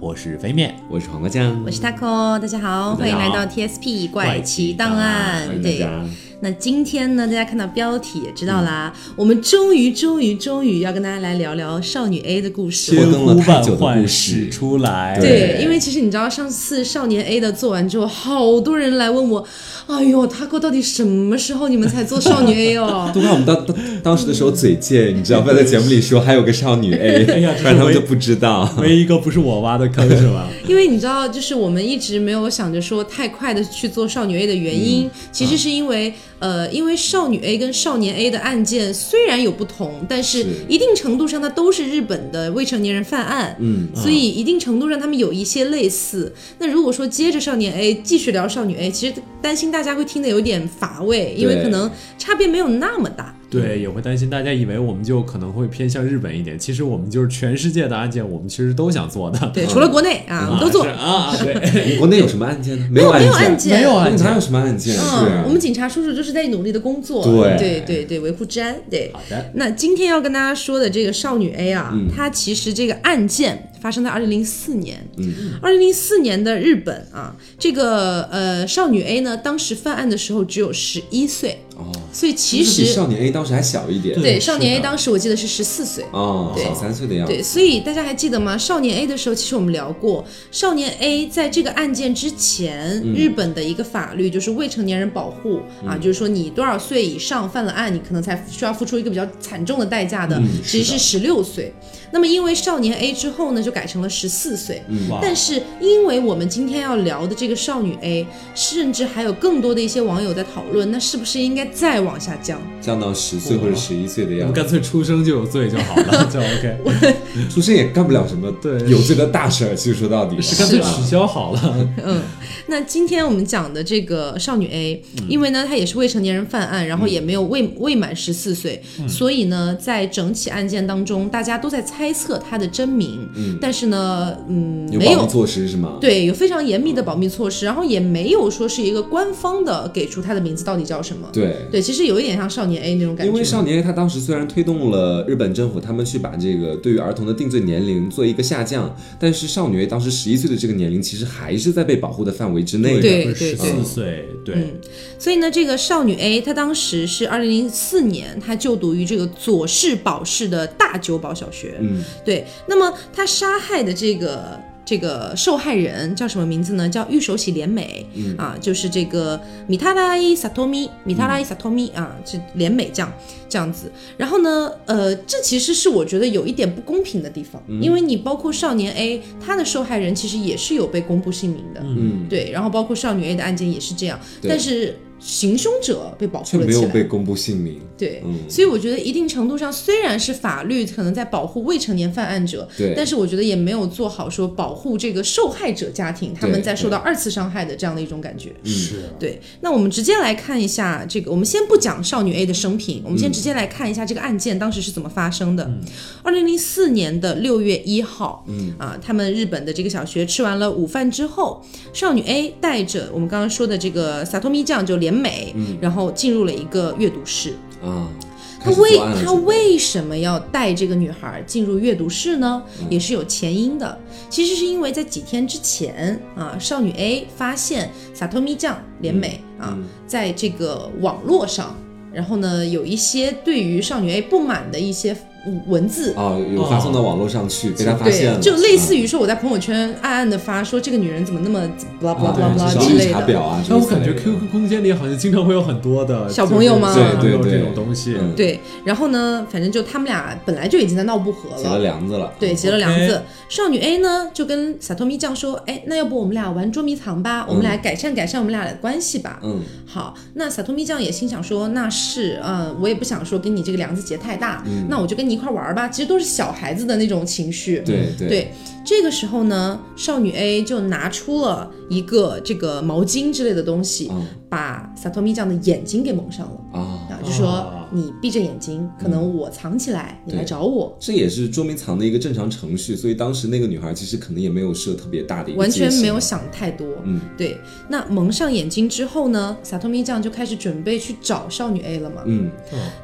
我是飞面，我是黄瓜酱，我是 taco，大家好，欢迎来到 TSP 怪奇档案。对，那今天呢，大家看到标题也知道啦，我们终于、终于、终于要跟大家来聊聊少女 A 的故事，千呼万唤始出来。对，因为其实你知道，上次少年 A 的做完之后，好多人来问我。哎呦，他哥到底什么时候你们才做少女 A 哦？都怪我们当当当时的时候嘴贱，你知道不？在节目里说还有个少女 A，哎呀，不然他们就不知道。唯一一个不是我挖的坑是吧？因为你知道，就是我们一直没有想着说太快的去做少女 A 的原因，其实是因为呃，因为少女 A 跟少年 A 的案件虽然有不同，但是一定程度上它都是日本的未成年人犯案，嗯，所以一定程度上他们有一些类似。那如果说接着少年 A 继续聊少女 A，其实担心大家会听得有点乏味，因为可能差别没有那么大。对，也会担心大家以为我们就可能会偏向日本一点，其实我们就是全世界的案件，我们其实都想做的。对，除了国内啊，我们都做啊。对，国内有什么案件呢？没有没有案件，没有案件，哪有什么案件？嗯，我们警察叔叔就是在努力的工作。对对对对，维护治安。对，好的。那今天要跟大家说的这个少女 A 啊，她其实这个案件。发生在二零零四年，嗯，二零零四年的日本啊，这个呃少女 A 呢，当时犯案的时候只有十一岁哦，所以其实少年 A 当时还小一点，对，少年 A 当时我记得是十四岁。哦，小三岁的样子，对，所以大家还记得吗？少年 A 的时候，其实我们聊过，少年 A 在这个案件之前，日本的一个法律就是未成年人保护啊，就是说你多少岁以上犯了案，你可能才需要付出一个比较惨重的代价的，其实是十六岁。那么因为少年 A 之后呢，就改成了十四岁。嗯，但是因为我们今天要聊的这个少女 A，甚至还有更多的一些网友在讨论，那是不是应该再往下降，降到十岁或者十一岁的样子？我们干脆出生就有罪就好了，就 OK。出生也干不了什么对有罪的大事儿，其实说到底是干脆取消好了。嗯，那今天我们讲的这个少女 A，因为呢她也是未成年人犯案，然后也没有未未满十四岁，所以呢在整起案件当中，大家都在猜。测她的真名，嗯，但是呢，嗯，没有措施是吗？对，有非常严密的保密措施，然后也没有说是一个官方的给出她的名字到底叫什么。对对，其实有一点像少年 A 那种感觉。因为少年 A 他当时虽然推动了日本政府他们去把这个对于儿童的定罪年龄做一个下降，但是少女 A 当时十一岁的这个年龄其实还是在被保护的范围之内的，对对十四岁，对。所以呢，这个少女 A 她当时是二零零四年，她就读于这个佐世保市的大久保小学。嗯，对。那么她杀害的这个这个受害人叫什么名字呢？叫玉手洗莲美。嗯啊，就是这个米塔拉伊萨托米，米塔拉伊萨托米啊，这莲美酱这样子。然后呢，呃，这其实是我觉得有一点不公平的地方，因为你包括少年 A，他的受害人其实也是有被公布姓名的。嗯，对。然后包括少女 A 的案件也是这样，但是。行凶者被保护了起来，没有被公布姓名。对，所以我觉得一定程度上，虽然是法律可能在保护未成年犯案者，对，但是我觉得也没有做好说保护这个受害者家庭，他们在受到二次伤害的这样的一种感觉。是，对。那我们直接来看一下这个，我们先不讲少女 A 的生平，我们先直接来看一下这个案件当时是怎么发生的。二零零四年的六月一号，嗯啊，他们日本的这个小学吃完了午饭之后，少女 A 带着我们刚刚说的这个萨托米酱就连。美，然后进入了一个阅读室啊。他为他为什么要带这个女孩进入阅读室呢？也是有前因的。其实是因为在几天之前啊，少女 A 发现萨托米酱联美啊，在这个网络上，然后呢有一些对于少女 A 不满的一些。文字啊，有发送到网络上去，被他发现了，就类似于说我在朋友圈暗暗的发说这个女人怎么那么巴拉巴拉巴拉之类的。查表啊，但我感觉 QQ 空间里好像经常会有很多的小朋友吗？对对对，这种东西。对，然后呢，反正就他们俩本来就已经在闹不和了，结了梁子了。对，结了梁子。少女 A 呢就跟萨托米酱说，哎，那要不我们俩玩捉迷藏吧？我们俩改善改善我们俩的关系吧。嗯，好。那萨托米酱也心想说，那是，嗯，我也不想说跟你这个梁子结太大，那我就跟你一块玩吧。其实。都是小孩子的那种情绪，对对。这个时候呢，少女 A 就拿出了一个这个毛巾之类的东西，把萨托米酱的眼睛给蒙上了啊，就说你闭着眼睛，可能我藏起来，你来找我。这也是捉迷藏的一个正常程序，所以当时那个女孩其实可能也没有设特别大的，完全没有想太多。嗯，对。那蒙上眼睛之后呢，萨托米酱就开始准备去找少女 A 了嘛。嗯，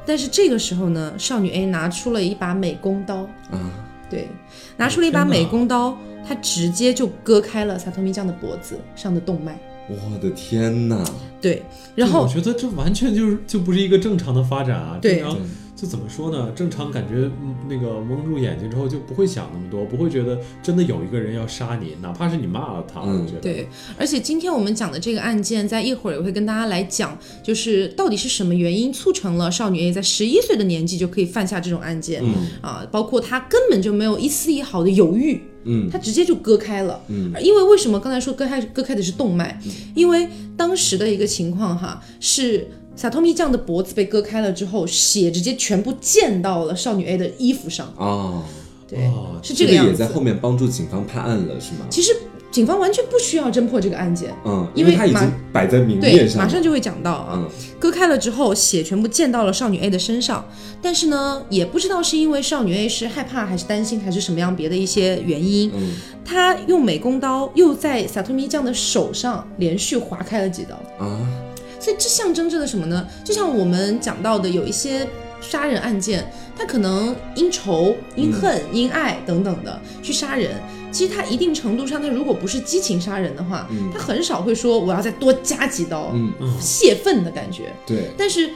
但是这个时候呢，少女 A 拿出了一把美工刀啊。对，拿出了一把美工刀，她直接就割开了萨托米酱的脖子上的动脉。我的天哪！对，然后我觉得这完全就是就不是一个正常的发展啊。对正常就怎么说呢？正常感觉嗯那个蒙住眼睛之后就不会想那么多，不会觉得真的有一个人要杀你，哪怕是你骂了他，嗯我觉得对，而且今天我们讲的这个案件，在一会儿也会跟大家来讲，就是到底是什么原因促成了少女 A 在十一岁的年纪就可以犯下这种案件、嗯啊？包括她根本就没有一丝一毫的犹豫，嗯，她直接就割开了。嗯，因为为什么刚才说割开割开的是动脉？因为当时的一个情况哈是。萨托米酱的脖子被割开了之后，血直接全部溅到了少女 A 的衣服上，啊，对，哦是这个样子。也在后面帮助警方判案了，是吗？其实警方完全不需要侦破这个案件，嗯，因为他已经摆在明面，上了，马上就会讲到啊。嗯割开了之后，血全部溅到了少女 A 的身上，但是呢，也不知道是因为少女 A 是害怕还是担心，还是什么样别的一些原因，嗯她用美工刀又在萨托米酱的手上连续划开了几刀，啊，所以这象征着的什么呢？就像我们讲到的，有一些杀人案件，他可能因仇、因恨、因爱等等的去杀人。其实他一定程度上，他如果不是激情杀人的话，他很少会说我要再多加几刀，嗯泄愤的感觉。对，但是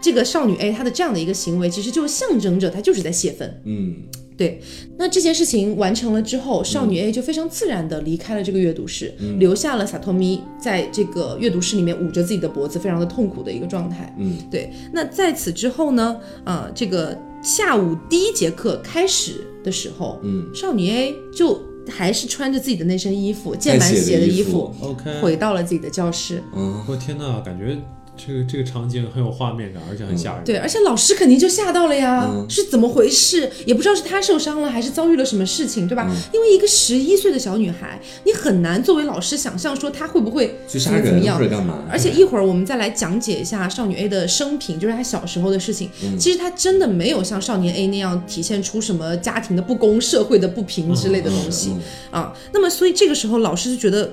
这个少女 A 她的这样的一个行为，其实就象征着她就是在泄愤。嗯对，那这件事情完成了之后，少女 A 就非常自然的离开了这个阅读室，留下了萨托咪在这个阅读室里面捂着自己的脖子，非常的痛苦的一个状态。嗯，对。那在此之后呢，啊、这个下午第一节课开始的时候，嗯，少女 A 就还是穿着自己的那身衣服，溅满带血的衣衣服服，OK，回到了自己的教室。嗯，我天呐，感觉这个这个场景很有画面感，而且很吓人。对，而且老师肯定就吓到了呀，嗯是怎么回事？也不知道是他受伤了，还是遭遇了什么事情，对吧？嗯因为一个十一岁的小女孩，你很难作为老师想象说她会不会去杀人怎么怎么样或者干嘛？而且一会儿我们再来讲解一下少女 A 的生平，就是她小时候的事情。嗯其实她真的没有像少年 A 那样体现出什么家庭的不公、社会的不平之类的东西、啊。那么，所以这个时候老师就觉得。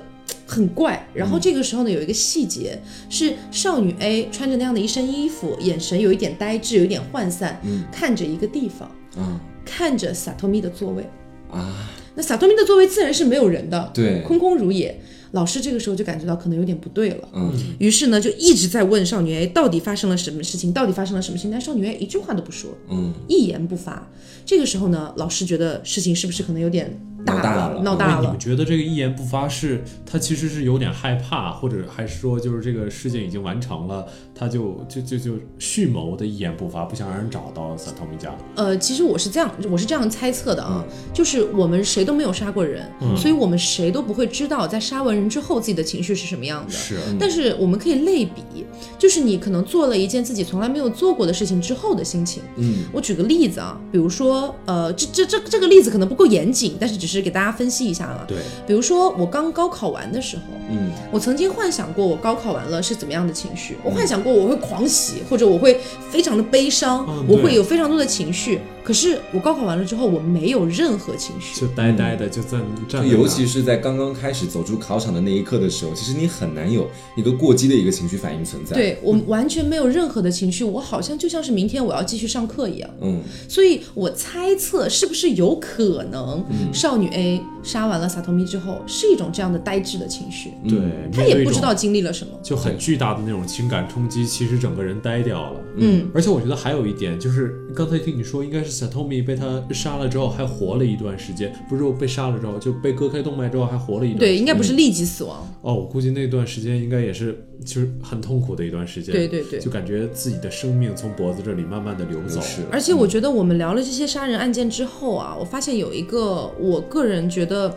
很怪，然后这个时候呢，有一个细节是少女 A 穿着那样的一身衣服，眼神有一点呆滞，有一点涣散，看着一个地方，啊。看着萨托米的座位。啊，那萨托米的座位自然是没有人的，对。空空如也。老师这个时候就感觉到可能有点不对了，嗯，于是呢就一直在问少女 A 到底发生了什么事情，到底发生了什么事情，但少女 A 一句话都不说，嗯，一言不发。这个时候呢，老师觉得事情是不是可能有点大闹大了闹大了哎你们？觉得这个一言不发是他其实是有点害怕，或者还是说就是这个事件已经完成了，他就就就就蓄谋的一言不发，不想让人找到萨托米家。呃，其实我是这样，我是这样猜测的啊，嗯就是我们谁都没有杀过人，所以我们谁都不会知道在杀完人之后自己的情绪是什么样的。是，但是我们可以类比，就是你可能做了一件自己从来没有做过的事情之后的心情。嗯，我举个例子啊，比如说，呃，这这这这个例子可能不够严谨，但是只是给大家分析一下了。对，比如说我刚高考完的时候，嗯，我曾经幻想过我高考完了是怎么样的情绪，我幻想过我会狂喜，或者我会非常的悲伤，嗯我会有非常多的情绪。可是我高考完了之后，我没有任何情绪。就呆呆的就在站在那，尤其是在刚刚开始走出考场的那一刻的时候，其实你很难有一个过激的一个情绪反应存在。，对我完全没有任何的情绪，我好像就像是明天我要继续上课一样。嗯，所以我猜测是不是有可能，少女 A 杀完了萨托米之后是一种这样的呆滞的情绪，对，她面对一种也不知道经历了什么。就很巨大的那种情感冲击，其实整个人呆掉了。嗯，而且我觉得还有一点，就是刚才听你说，应该是 Satomi 被他杀了之后还活了一段时间，不是被杀了之后就被割开动脉之后还活了一段时间。对，应该不是立即死亡。哦，我估计那段时间应该也是就是很痛苦的一段时间。对对对就感觉自己的生命从脖子这里慢慢的流走流。逝了。而且我觉得我们聊了这些杀人案件之后啊，我发现有一个我个人觉得。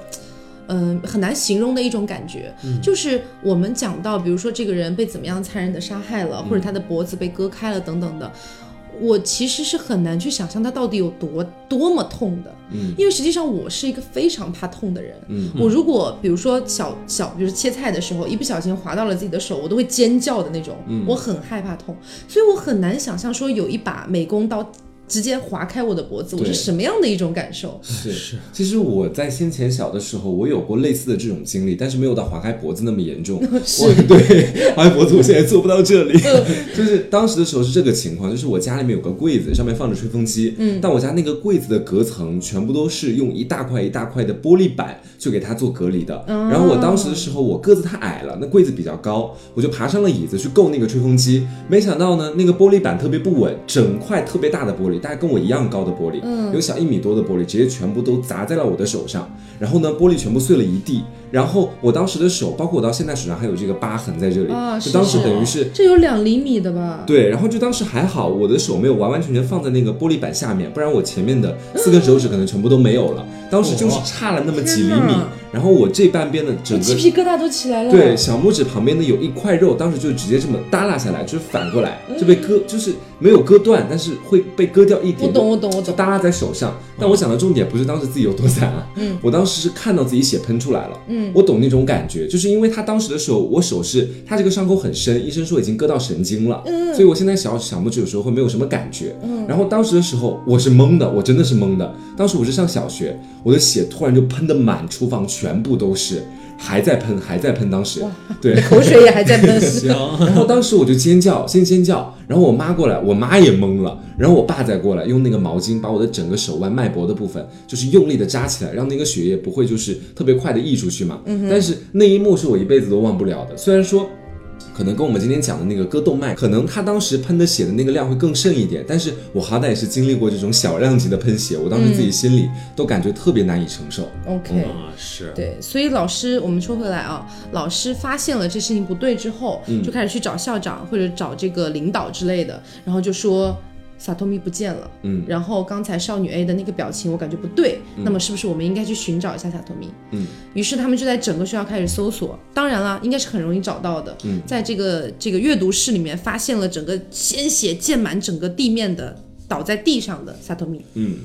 嗯，很难形容的一种感觉，就是我们讲到，比如说这个人被怎么样残忍的杀害了，或者他的脖子被割开了等等的，我其实是很难去想象他到底有多多么痛的，嗯，因为实际上我是一个非常怕痛的人，嗯，我如果比如说小小，比如切菜的时候一不小心划到了自己的手，我都会尖叫的那种，嗯。我很害怕痛，所以我很难想象说有一把美工刀直接划开我的脖子，我是什么样的一种感受？是是，其实我在先前小的时候，我有过类似的这种经历，但是没有到划开脖子那么严重。是我 对划开脖子，我现在做不到这里。就是当时的时候是这个情况，就是我家里面有个柜子，上面放着吹风机，嗯，但我家那个柜子的隔层全部都是用一大块一大块的玻璃板去给它做隔离的。然后我当时的时候，我个子太矮了，那柜子比较高，我就爬上了椅子去够那个吹风机，没想到呢，那个玻璃板特别不稳，整块特别大的玻璃，大概跟我一样高的玻璃，有小一米多的玻璃，直接全部都砸在了我的手上，然后呢，玻璃全部碎了一地，然后我当时的手，包括我到现在手上还有这个疤痕在这里，啊就当时等于是。这有两厘米的吧？对，然后就当时还好，我的手没有完完全全放在那个玻璃板下面，不然我前面的四根手指可能全部都没有了。当时就是差了那么几厘米然后我这半边的整个鸡皮疙瘩都起来了。对，小拇指旁边的有一块肉，当时就直接这么耷拉下来，就是反过来就被割，就是没有割断，但是会被割掉一点。我懂，我懂，我懂。就耷拉在手上。但我想的重点不是当时自己有多惨啊，嗯，我当时是看到自己血喷出来了，嗯，我懂那种感觉，就是因为他当时的时候，我手是他这个伤口很深，医生说已经割到神经了，嗯，所以我现在小小拇指有时候会没有什么感觉，嗯，然后当时的时候我是懵的，我真的是懵的，当时我是上小学，我的血突然就喷的满厨房全部都是。还在喷，还在喷，当时，对，口水也还在喷。然后当时我就尖叫，先尖叫，然后我妈过来，我妈也懵了，然后我爸再过来，用那个毛巾把我的整个手腕脉搏的部分，就是用力的扎起来，让那个血液不会就是特别快的溢出去嘛。但是那一幕是我一辈子都忘不了的，虽然说。可能跟我们今天讲的那个割动脉，可能他当时喷的血的那个量会更甚一点，但是我好歹也是经历过这种小量级的喷血，我当时自己心里都感觉特别难以承受。OK，啊是，对，所以老师，我们说回来啊，老师发现了这事情不对之后，就开始去找校长或者找这个领导之类的，然后就说。萨托米不见了，嗯，然后刚才少女 A 的那个表情我感觉不对，那么是不是我们应该去寻找一下萨托米？嗯，于是他们就在整个学校开始搜索，当然了，应该是很容易找到的，嗯，在这个这个阅读室里面发现了整个鲜血溅满整个地面的倒在地上的萨托米，嗯，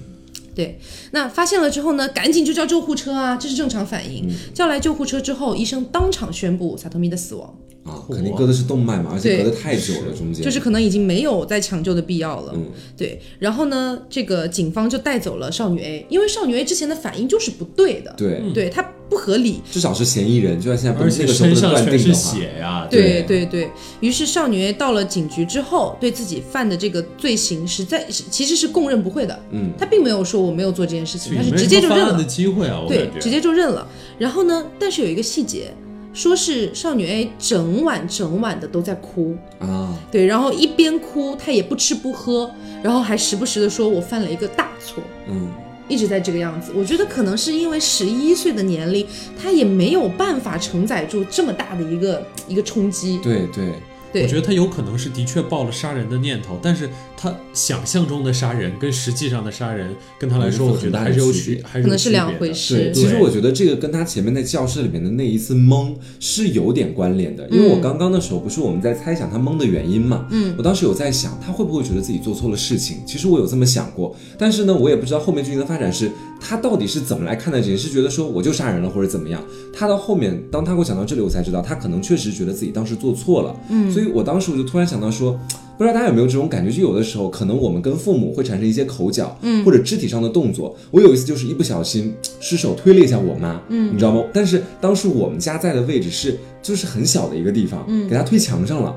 对，那发现了之后呢，赶紧就叫救护车啊，这是正常反应。叫来救护车之后，医生当场宣布萨托米的死亡，啊，肯定割的是动脉嘛，而且对隔得太久了，中间。就是可能已经没有再抢救的必要了。嗯。对，然后呢，这个警方就带走了少女 A，因为少女 A 之前的反应就是不对的，对，对她不合理。至少是嫌疑人，就算现在不而且那个时候不能身上全是断定的话，血呀，对对。对于是少女 A 到了警局之后，对自己犯的这个罪行实在是其实是供认不讳的。嗯，她并没有说我没有做这件事情，她是直接就认了。的。机会啊，对直接就认了。然后呢，但是有一个细节，说是少女 A 整晚整晚的都在哭，啊，对，然后一边哭，她也不吃不喝，然后还时不时的说我犯了一个大错。嗯，一直在这个样子，我觉得可能是因为十一岁的年龄，她也没有办法承载住这么大的一个一个冲击。对对，对，我觉得他有可能是的确抱了杀人的念头，但是他想象中的杀人跟实际上的杀人，跟他来说，我觉得还是有区，还是可能是有区别的。两回事。对，其实我觉得这个跟他前面在教室里面的那一次懵是有点关联的，因为我刚刚的时候不是我们在猜想他懵的原因嘛，嗯，我当时有在想他会不会觉得自己做错了事情，其实我有这么想过，但是呢，我也不知道后面剧情的发展是他到底是怎么来看待这件事，是觉得说我就杀人了或者怎么样，他到后面当他给我讲到这里，我才知道他可能确实觉得自己当时做错了，嗯，所以我当时我就突然想到说。不知道大家有没有这种感觉？就有的时候，可能我们跟父母会产生一些口角，嗯，或者肢体上的动作。我有一次就是一不小心失手推了一下我妈，嗯，你知道吗？但是当时我们家在的位置是就是很小的一个地方，嗯，给她推墙上了。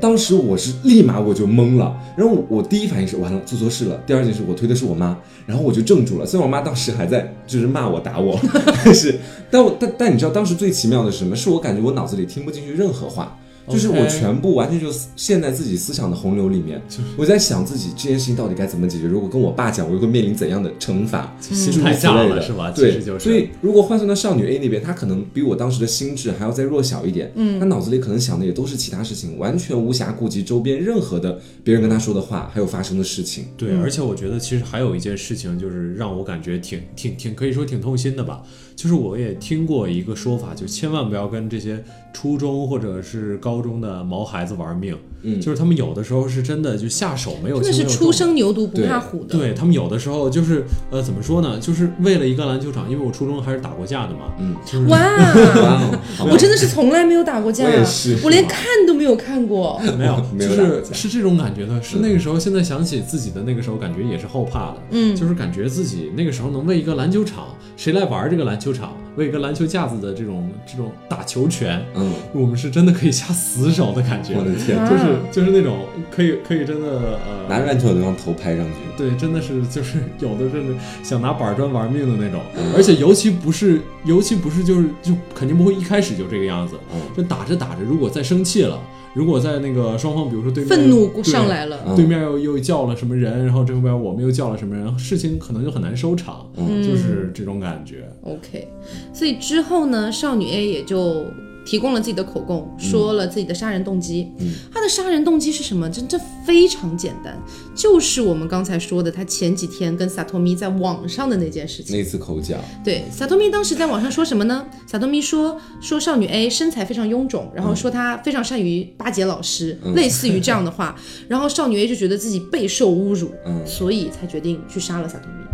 当时我是立马我就懵了，然后我第一反应是完了做错事了，第二件事我推的是我妈，然后我就怔住了。虽然我妈当时还在就是骂我打我，但是但我但但你知道当时最奇妙的是什么？是我感觉我脑子里听不进去任何话。就是我全部完全就陷在自己思想的洪流里面，我在想自己这件事情到底该怎么解决。如果跟我爸讲，我又会面临怎样的惩罚？心诸如此太大了类的是吧对所以如果换算到少女 A 那边，她可能比我当时的心智还要再弱小一点，嗯，她脑子里可能想的也都是其他事情，完全无暇顾及周边任何的别人跟她说的话，还有发生的事情。对，而且我觉得其实还有一件事情，就是让我感觉挺挺挺可以说挺痛心的吧。就是我也听过一个说法，就千万不要跟这些初中或者是高中的毛孩子玩命，嗯。就是他们有的时候是真的就下手没有真的是出轻重生牛犊不怕虎的。对他们有的时候就是呃怎么说呢，就是为了一个篮球场，因为我初中还是打过架的嘛，嗯，就是哇，哇我真的是从来没有打过架，是。我连看都没有看过。没有，没有就是是这种感觉的，是那个时候，现在想起自己的那个时候，感觉也是后怕的，嗯。就是感觉自己那个时候能为一个篮球场，谁来玩这个篮球场，为一个篮球架子的这种这种打球拳，嗯，我们是真的可以下死手的感觉，我的天，啊就是就是那种可以可以真的呃拿着篮球就让头拍上去，对，真的是就是有的真的想拿板砖玩命的那种，嗯。而且尤其不是，尤其不是就是就肯定不会一开始就这个样子，嗯。就打着打着，如果再生气了，如果在那个双方比如说对面愤怒上来了，嗯对面又又叫了什么人，然后这边我们又叫了什么人，事情可能就很难收场，嗯。就是这种感觉。OK，所以之后呢，少女 A 也就提供了自己的口供，说了自己的杀人动机。嗯她的杀人动机是什么？这这非常简单，就是我们刚才说的，他前几天跟萨托米在网上的那件事情。那次口角，对，萨托米当时在网上说什么呢？萨托米说说少女 A 身材非常臃肿，然后说她非常善于巴结老师，类似于这样的话。然后少女 A 就觉得自己备受侮辱，嗯所以才决定去杀了萨托米。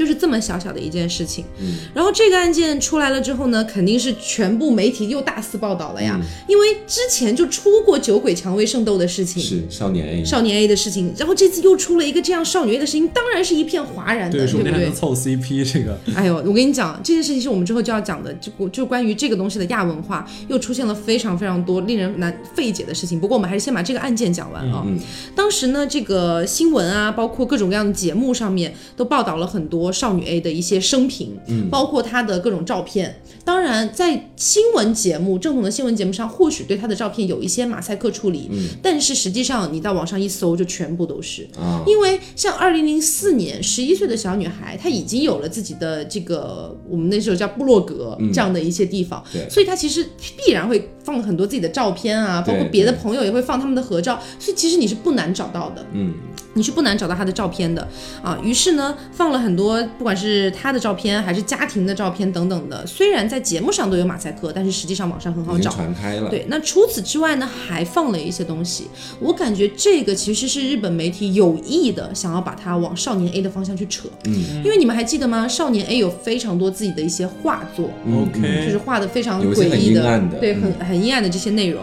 就是这么小小的一件事情，嗯然后这个案件出来了之后呢，肯定是全部媒体又大肆报道了呀，嗯因为之前就出过酒鬼蔷薇圣斗的事情，是少年 A，少年 A 的事情，然后这次又出了一个这样少女 A 的事情，当然是一片哗然的，对，对不对？凑 CP 这个。哎呦，我跟你讲，这件事情是我们之后就要讲的，就就关于这个东西的亚文化，又出现了非常非常多令人难费解的事情。不过我们还是先把这个案件讲完啊。嗯当时呢，这个新闻啊，包括各种各样的节目上面都报道了很多少女 A 的一些生平，嗯，包括她的各种照片。当然，在新闻节目正统的新闻节目上，或许对她的照片有一些马赛克处理，嗯，但是实际上你到网上一搜，就全部都是。啊，因为像二零零四年，十一岁的小女孩，她已经有了自己的这个我们那时候叫部落格这样的一些地方，对。所以她其实必然会放很多自己的照片啊，包括别的朋友也会放他们的合照，所以其实你是不难找到的。嗯，你是不难找到他的照片的啊。于是呢，放了很多，不管是他的照片还是家庭的照片等等的，虽然在节目上都有马赛克，但是实际上网上很好找。传开了，对，那除此之外呢，还放了一些东西。我感觉这个其实是日本媒体有意的想要把它往少年 A 的方向去扯。嗯，因为你们还记得吗？少年 A 有非常多自己的一些画作，嗯 OK 就是画的非常诡异的对，嗯很很阴暗的这些内容。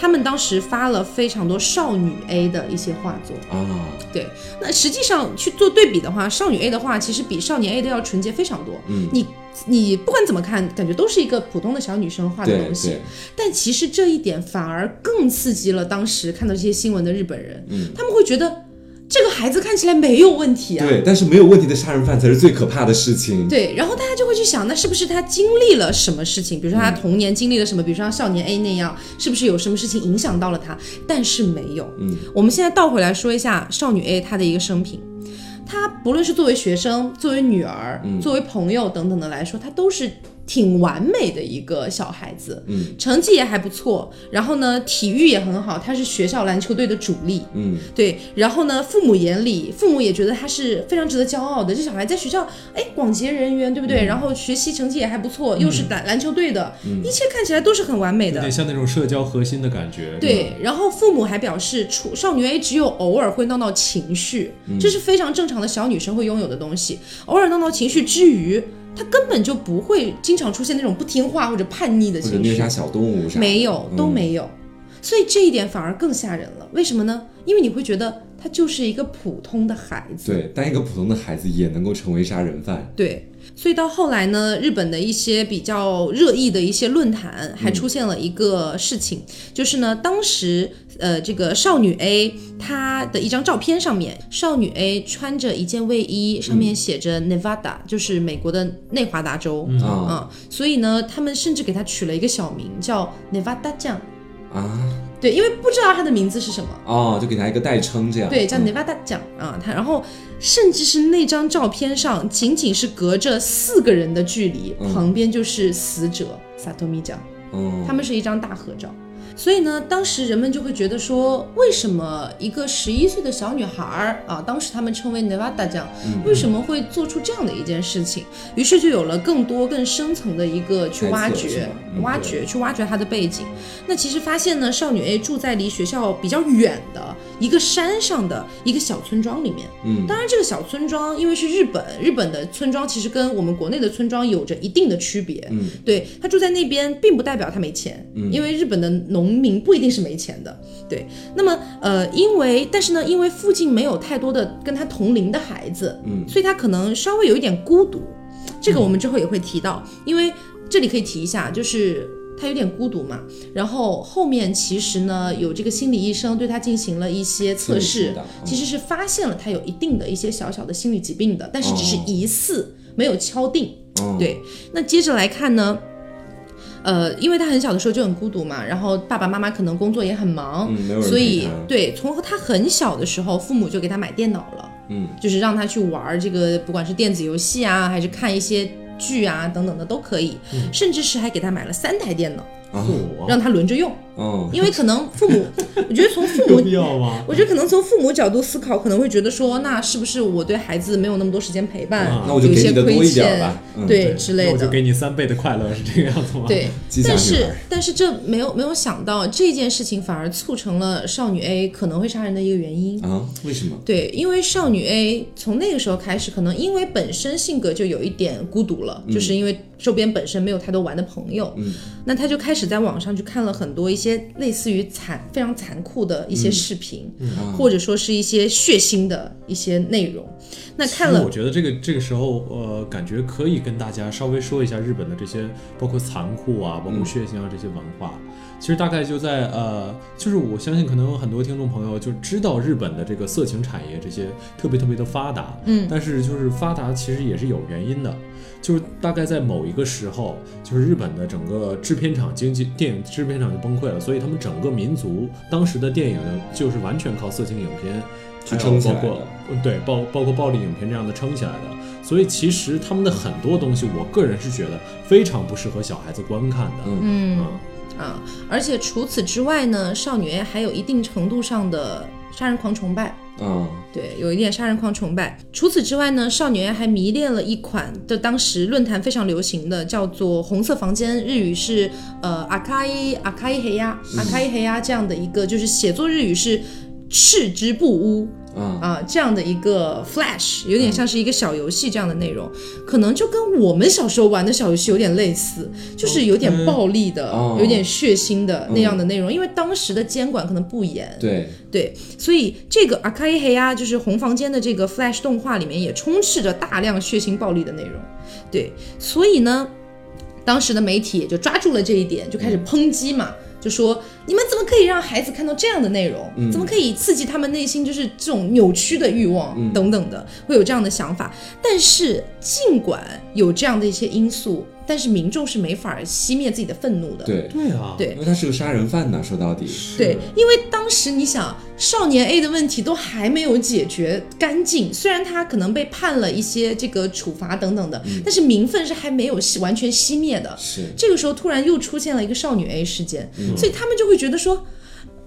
他们当时发了非常多少女 A 的一些画作，啊，对，那实际上去做对比的话，少女 A 的话其实比少年 A 的要纯洁非常多。嗯，你你不管怎么看，感觉都是一个普通的小女生画的东西。对，，但其实这一点反而更刺激了当时看到这些新闻的日本人，嗯。他们会觉得这个孩子看起来没有问题啊。对，但是没有问题的杀人犯才是最可怕的事情，对，然后大家就会去想，那是不是他经历了什么事情？比如说他童年经历了什么？比如说像少年 A 那样，是不是有什么事情影响到了他？但是没有。嗯，我们现在倒回来说一下少女 A 她的一个生平。她不论是作为学生、作为女儿、作为朋友等等的来说，她都是挺完美的一个小孩子，嗯，成绩也还不错，然后呢，体育也很好，他是学校篮球队的主力，嗯，对，然后呢，父母眼里，父母也觉得他是非常值得骄傲的。这小孩在学校，哎，广结人缘，对不对？然后学习成绩也还不错，又是篮篮球队的，一切看起来都是很完美的有点。像那种社交核心的感觉。对，然后父母还表示，处少女 A 只有偶尔会闹闹情绪，这是非常正常的小女生会拥有的东西。偶尔闹闹情绪之余，她根本就不会经常出现那种不听话或者叛逆的情绪虐杀，小动物啥，没有，都嗯没有。所以这一点反而更吓人了。为什么呢？因为你会觉得他就是一个普通的孩子。对，但一个普通的孩子也能够成为杀人犯，对，所以到后来呢，日本的一些比较热议的一些论坛还出现了一个事情，就是呢，当时呃这个少女 A 她的一张照片上面，少女 A 穿着一件卫衣，上面写着 Nevada，、就是美国的内华达州。嗯啊嗯，所以呢，他们甚至给她取了一个小名叫 Nevada 酱。啊对，因为不知道他的名字是什么，哦，就给他一个代称这样，对，叫嗯。Nevada 酱啊，他然后甚至是那张照片上仅仅是隔着四个人的距离，嗯。旁边就是死者萨托米奖，嗯，他们是一张大合照。所以呢，当时人们就会觉得说，为什么一个十一岁的小女孩儿啊，当时他们称为 Nevada 酱，为什么会做出这样的一件事情？于是就有了更多更深层的一个去挖掘挖掘、去挖掘她的背景。那其实发现呢，少女 A 住在离学校比较远的一个山上的一个小村庄里面。嗯，当然，这个小村庄因为是日本，日本的村庄其实跟我们国内的村庄有着一定的区别。嗯，对他住在那边，并不代表他没钱，嗯因为日本的农民不一定是没钱的。对，那么呃，因为但是呢，因为附近没有太多的跟他同龄的孩子，嗯所以他可能稍微有一点孤独。这个我们之后也会提到，因为这里可以提一下，就是。他有点孤独嘛，然后后面其实呢，有这个心理医生对他进行了一些测试其实是发现了他有一定的一些小小的心理疾病的，但是只是哦疑似，没有敲定。哦，对，那接着来看呢，呃，因为他很小的时候就很孤独嘛，然后爸爸妈妈可能工作也很忙，所以对，从他很小的时候，父母就给他买电脑了，嗯，就是让他去玩这个，不管是电子游戏啊，还是看一些剧啊等等的都可以，嗯。甚至是还给他买了三台电脑，啊，哦。让他轮着用，哦，因为可能父母，我觉得从父母必要吗？我觉得可能从父母角度思考，可能会觉得说，那是不是我对孩子没有那么多时间陪伴，啊那我就有一些亏欠对之类的。我就给你三倍的快乐，是这个样子吗？对，但是但是这没有没有想到这件事情反而促成了少女 A 可能会杀人的一个原因。啊，为什么？对，因为少女 A 从那个时候开始，可能因为本身性格就有一点孤独了，就是因为周边本身没有太多玩的朋友，嗯，那她就开始在网上去看了很多一些类似于残非常残酷的一些视频，啊或者说是一些血腥的一些内容。那看了我觉得这个这个时候，呃，感觉可以跟大家稍微说一下日本的这些，包括残酷啊，包括血腥啊这些文化。其实大概就在呃，就是我相信可能有很多听众朋友就知道日本的这个色情产业这些特别特别的发达，嗯，但是就是发达其实也是有原因的，就是大概在某一个时候，就是日本的整个制片厂经济电影制片厂就崩溃了，所以他们整个民族当时的电影呢，就是完全靠色情影片去撑起来的包括嗯对包包括暴力影片这样的撑起来的。所以其实他们的很多东西，我个人是觉得非常不适合小孩子观看的。嗯啊，而且除此之外呢，少女 A 还有一定程度上的杀人狂崇拜。嗯，对，有一点杀人狂崇拜。除此之外呢，少女 A 还迷恋了一款就当时论坛非常流行的，叫做“红色房间”，日语是呃阿卡伊阿卡伊黑呀阿卡伊黑呀这样的一个，就是写作日语是视之不污。啊，啊，这样的一个 Flash，有点像是一个小游戏这样的内容，可能就跟我们小时候玩的小游戏有点类似，就是有点暴力的，哦。有点血腥的那样的内容，因为当时的监管可能不严，对，对，所以这个阿卡伊黑啊，就是红房间的这个 Flash 动画里面也充斥着大量血腥暴力的内容。对，所以呢，当时的媒体也就抓住了这一点，就开始抨击嘛，就说你们怎么可以让孩子看到这样的内容？怎么可以刺激他们内心就是这种扭曲的欲望、等等的，会有这样的想法。但是尽管有这样的一些因素，但是民众是没法熄灭自己的愤怒的。对，对啊，对。因为他是个杀人犯呐，说到底，对，因为当时你想，少年 A 的问题都还没有解决干净，虽然他可能被判了一些这个处罚等等的，但是民愤是还没有熄完全熄灭的。是。这个时候突然又出现了一个少女 A 事件，所以他们就会觉得说，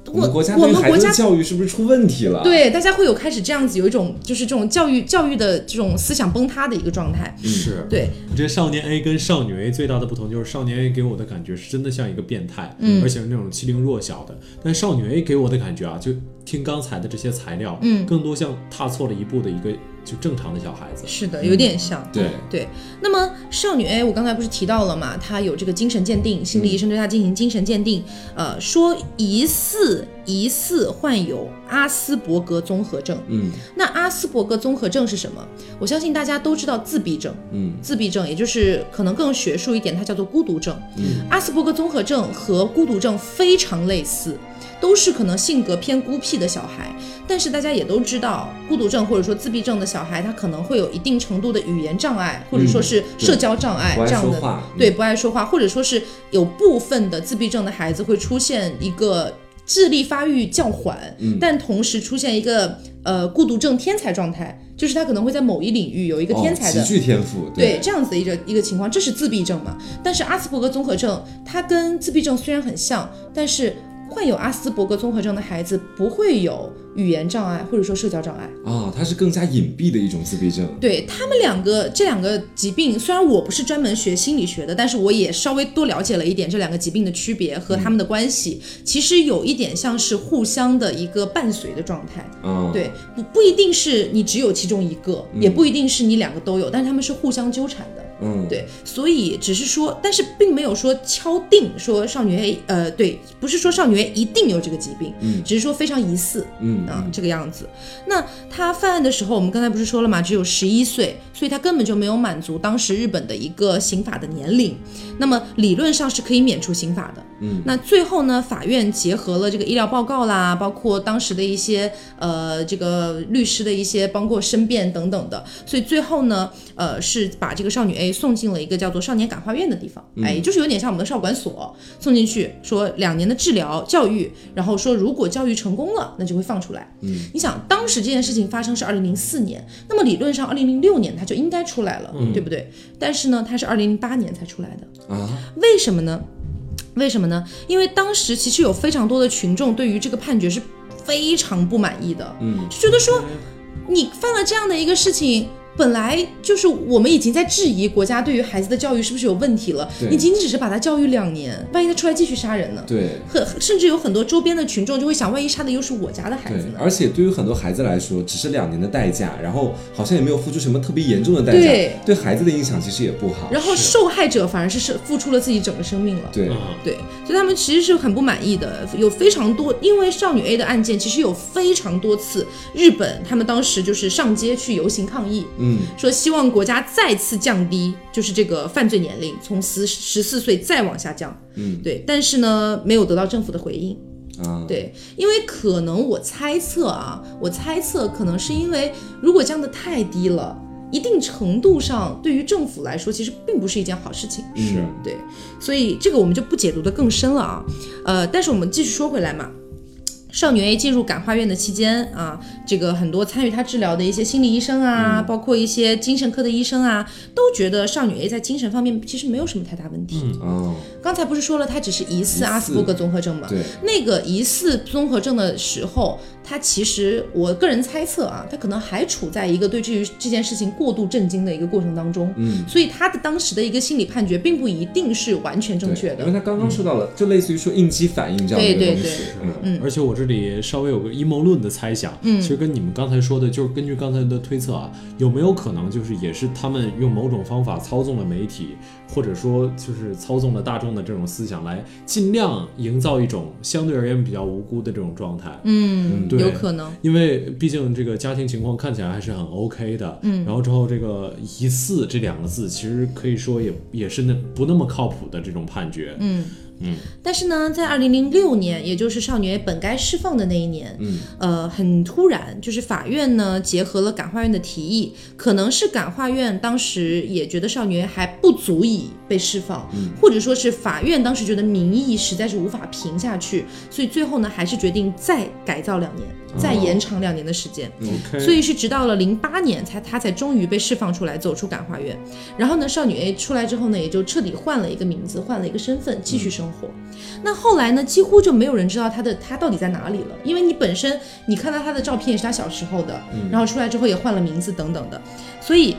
我我们国家我对孩子的们国家教育是不是出问题了？，对大家会有开始这样子有一种就是这种教育教育的这种思想崩塌的一个状态。是。对，我觉得少年 A 跟少女 A 最大的不同就是少年 A 给我的感觉是真的像一个变态，嗯，而且是那种欺凌弱小的。但少女 A 给我的感觉啊，就听刚才的这些材料，嗯更多像踏错了一步的一个就正常的小孩子。是的，有点像。对，对，那么少女 A，我刚才不是提到了嘛，她有这个精神鉴定，心理医生对她进行精神鉴定，呃，说疑似疑似患有阿斯伯格综合症。嗯那阿斯伯格综合症是什么？我相信大家都知道自闭症，嗯自闭症也就是可能更学术一点，它叫做孤独症。嗯，阿斯伯格综合症和孤独症非常类似，都是可能性格偏孤僻的小孩。但是大家也都知道，孤独症或者说自闭症的小孩，他可能会有一定程度的语言障碍，或者说是社交障碍、这样的。对，不爱说话，或者说是有部分的自闭症的孩子会出现一个智力发育较缓，嗯但同时出现一个呃孤独症天才状态，就是他可能会在某一领域有一个天才的哦、极具天赋，对这样子的一个一个情况，这是自闭症嘛？但是阿斯伯格综合症，它跟自闭症虽然很像，但是患有阿斯伯格综合症的孩子不会有语言障碍或者说社交障碍。啊，它是更加隐蔽的一种自闭症。对他们两个这两个疾病，虽然我不是专门学心理学的，但是我也稍微多了解了一点这两个疾病的区别和他们的关系。其实有一点像是互相的一个伴随的状态。啊，对，不不一定是你只有其中一个，也不一定是你两个都有，但是他们是互相纠缠的。嗯，对，所以只是说，但是并没有说敲定说少女 A，呃，对，不是说少女 A 一定有这个疾病，嗯只是说非常疑似，嗯啊，这个样子。那他犯案的时候，我们刚才不是说了嘛，只有十一岁，所以他根本就没有满足当时日本的一个刑法的年龄，那么理论上是可以免除刑法的。嗯，那最后呢，法院结合了这个医疗报告啦，包括当时的一些呃这个律师的一些包括申辩等等的，所以最后呢，呃是把这个少女 A 送进了一个叫做少年感化院的地方，哎，也就是有点像我们的少管所，送进去说两年的治疗教育，然后说如果教育成功了，那就会放出来。嗯，你想当时这件事情发生是二零零四年，那么理论上二零零六年他就应该出来了，对不对？但是呢，他是二零零八年才出来的。啊，为什么呢？为什么呢？因为当时其实有非常多的群众对于这个判决是非常不满意的，嗯，就觉得说你犯了这样的一个事情。本来就是我们已经在质疑国家对于孩子的教育是不是有问题了，你仅仅只是把他教育两年，万一他出来继续杀人呢？对。很甚至有很多周边的群众就会想，万一杀的又是我家的孩子，呢？而且对于很多孩子来说，只是两年的代价，然后好像也没有付出什么特别严重的代价，对对孩子的影响其实也不好。然后受害者反而是是付出了自己整个生命了。对，啊对，所以他们其实是很不满意的，有非常多，因为少女 A 的案件，其实有非常多次，日本他们当时就是上街去游行抗议，嗯，说希望国家再次降低，就是这个犯罪年龄从十十四岁再往下降，嗯，对，但是呢，没有得到政府的回应，啊，对，因为可能我猜测啊，我猜测可能是因为如果降得太低了。一定程度上，对于政府来说，其实并不是一件好事情。是，对，所以这个我们就不解读的更深了啊。呃，但是我们继续说回来嘛。少女 A 进入感化院的期间啊，这个很多参与她治疗的一些心理医生啊，包括一些精神科的医生啊，都觉得少女 A 在精神方面其实没有什么太大问题。哦，刚才不是说了，她只是疑似疑似。阿斯伯格综合症吗？对，那个疑似综合症的时候，他其实我个人猜测啊，他可能还处在一个对这于这件事情过度震惊的一个过程当中，嗯，所以他的当时的一个心理判决并不一定是完全正确的因为。他刚刚说到了，就类似于说应激反应这样的一个对对东西，对嗯，而且我这里稍微有个阴谋论的猜想，嗯，其实跟你们刚才说的，就是根据刚才的推测啊，有没有可能就是也是他们用某种方法操纵了媒体，或者说就是操纵了大众的这种思想，来尽量营造一种相对而言比较无辜的这种状态，嗯，对。有可能。因为毕竟这个家庭情况看起来还是很 OK 的，嗯，然后之后这个疑似这两个字，其实可以说也也是那不那么靠谱的这种判决，嗯嗯。但是呢，在二零零六年，也就是少女本该释放的那一年，嗯，呃，很突然，就是法院呢结合了感化院的提议，可能是感化院当时也觉得少女还不足以被释放，或者说是法院当时觉得民意实在是无法平下去，所以最后呢还是决定再改造两年，再延长两年的时间。，OK，所以是直到了零八年才他才终于被释放出来，走出感化院。然后呢，少女 A 出来之后呢，也就彻底换了一个名字，换了一个身份，继续生活。那后来呢，几乎就没有人知道她的她到底在哪里了，因为你本身你看到她的照片也是她小时候的，然后出来之后也换了名字等等的，所以，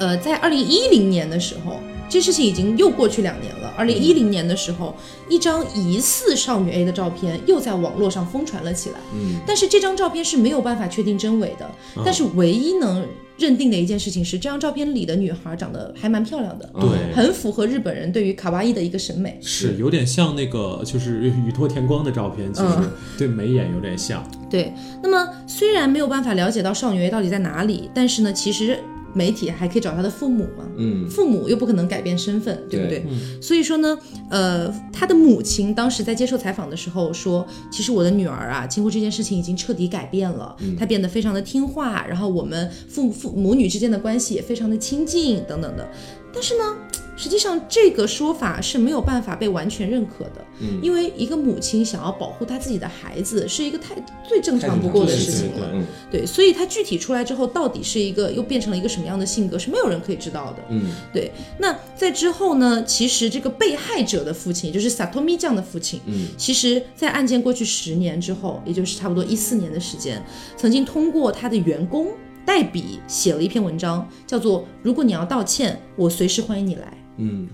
呃，在二零一零年的时候。这事情已经又过去两年了。二零一零年的时候，一张疑似少女 A 的照片又在网络上疯传了起来。嗯，但是这张照片是没有办法确定真伪的。但是唯一能认定的一件事情是，这张照片里的女孩长得还蛮漂亮的，对很符合日本人对于卡哇伊的一个审美。是有点像那个就是宇多田光的照片，其实嗯对眉眼有点像。对，那么虽然没有办法了解到少女 A 到底在哪里，但是呢，其实媒体还可以找他的父母嘛。嗯，父母又不可能改变身份，对不对？对所以说呢，呃，他的母亲当时在接受采访的时候说，其实我的女儿啊，经过这件事情已经彻底改变了，她变得非常的听话，然后我们父父母女之间的关系也非常的亲近，等等的。但是呢，实际上这个说法是没有办法被完全认可的，嗯，因为一个母亲想要保护她自己的孩子，是一个太最正常不过的事情了，嗯。对，所以她具体出来之后，到底是一个又变成了一个什么样的性格，是没有人可以知道的，嗯，对。那在之后呢，其实这个被害者的父亲，也就是萨托米酱的父亲，嗯，其实在案件过去十年之后，也就是差不多一四年的时间，曾经通过他的员工代笔写了一篇文章，叫做《如果你要道歉，我随时欢迎你来》。嗯，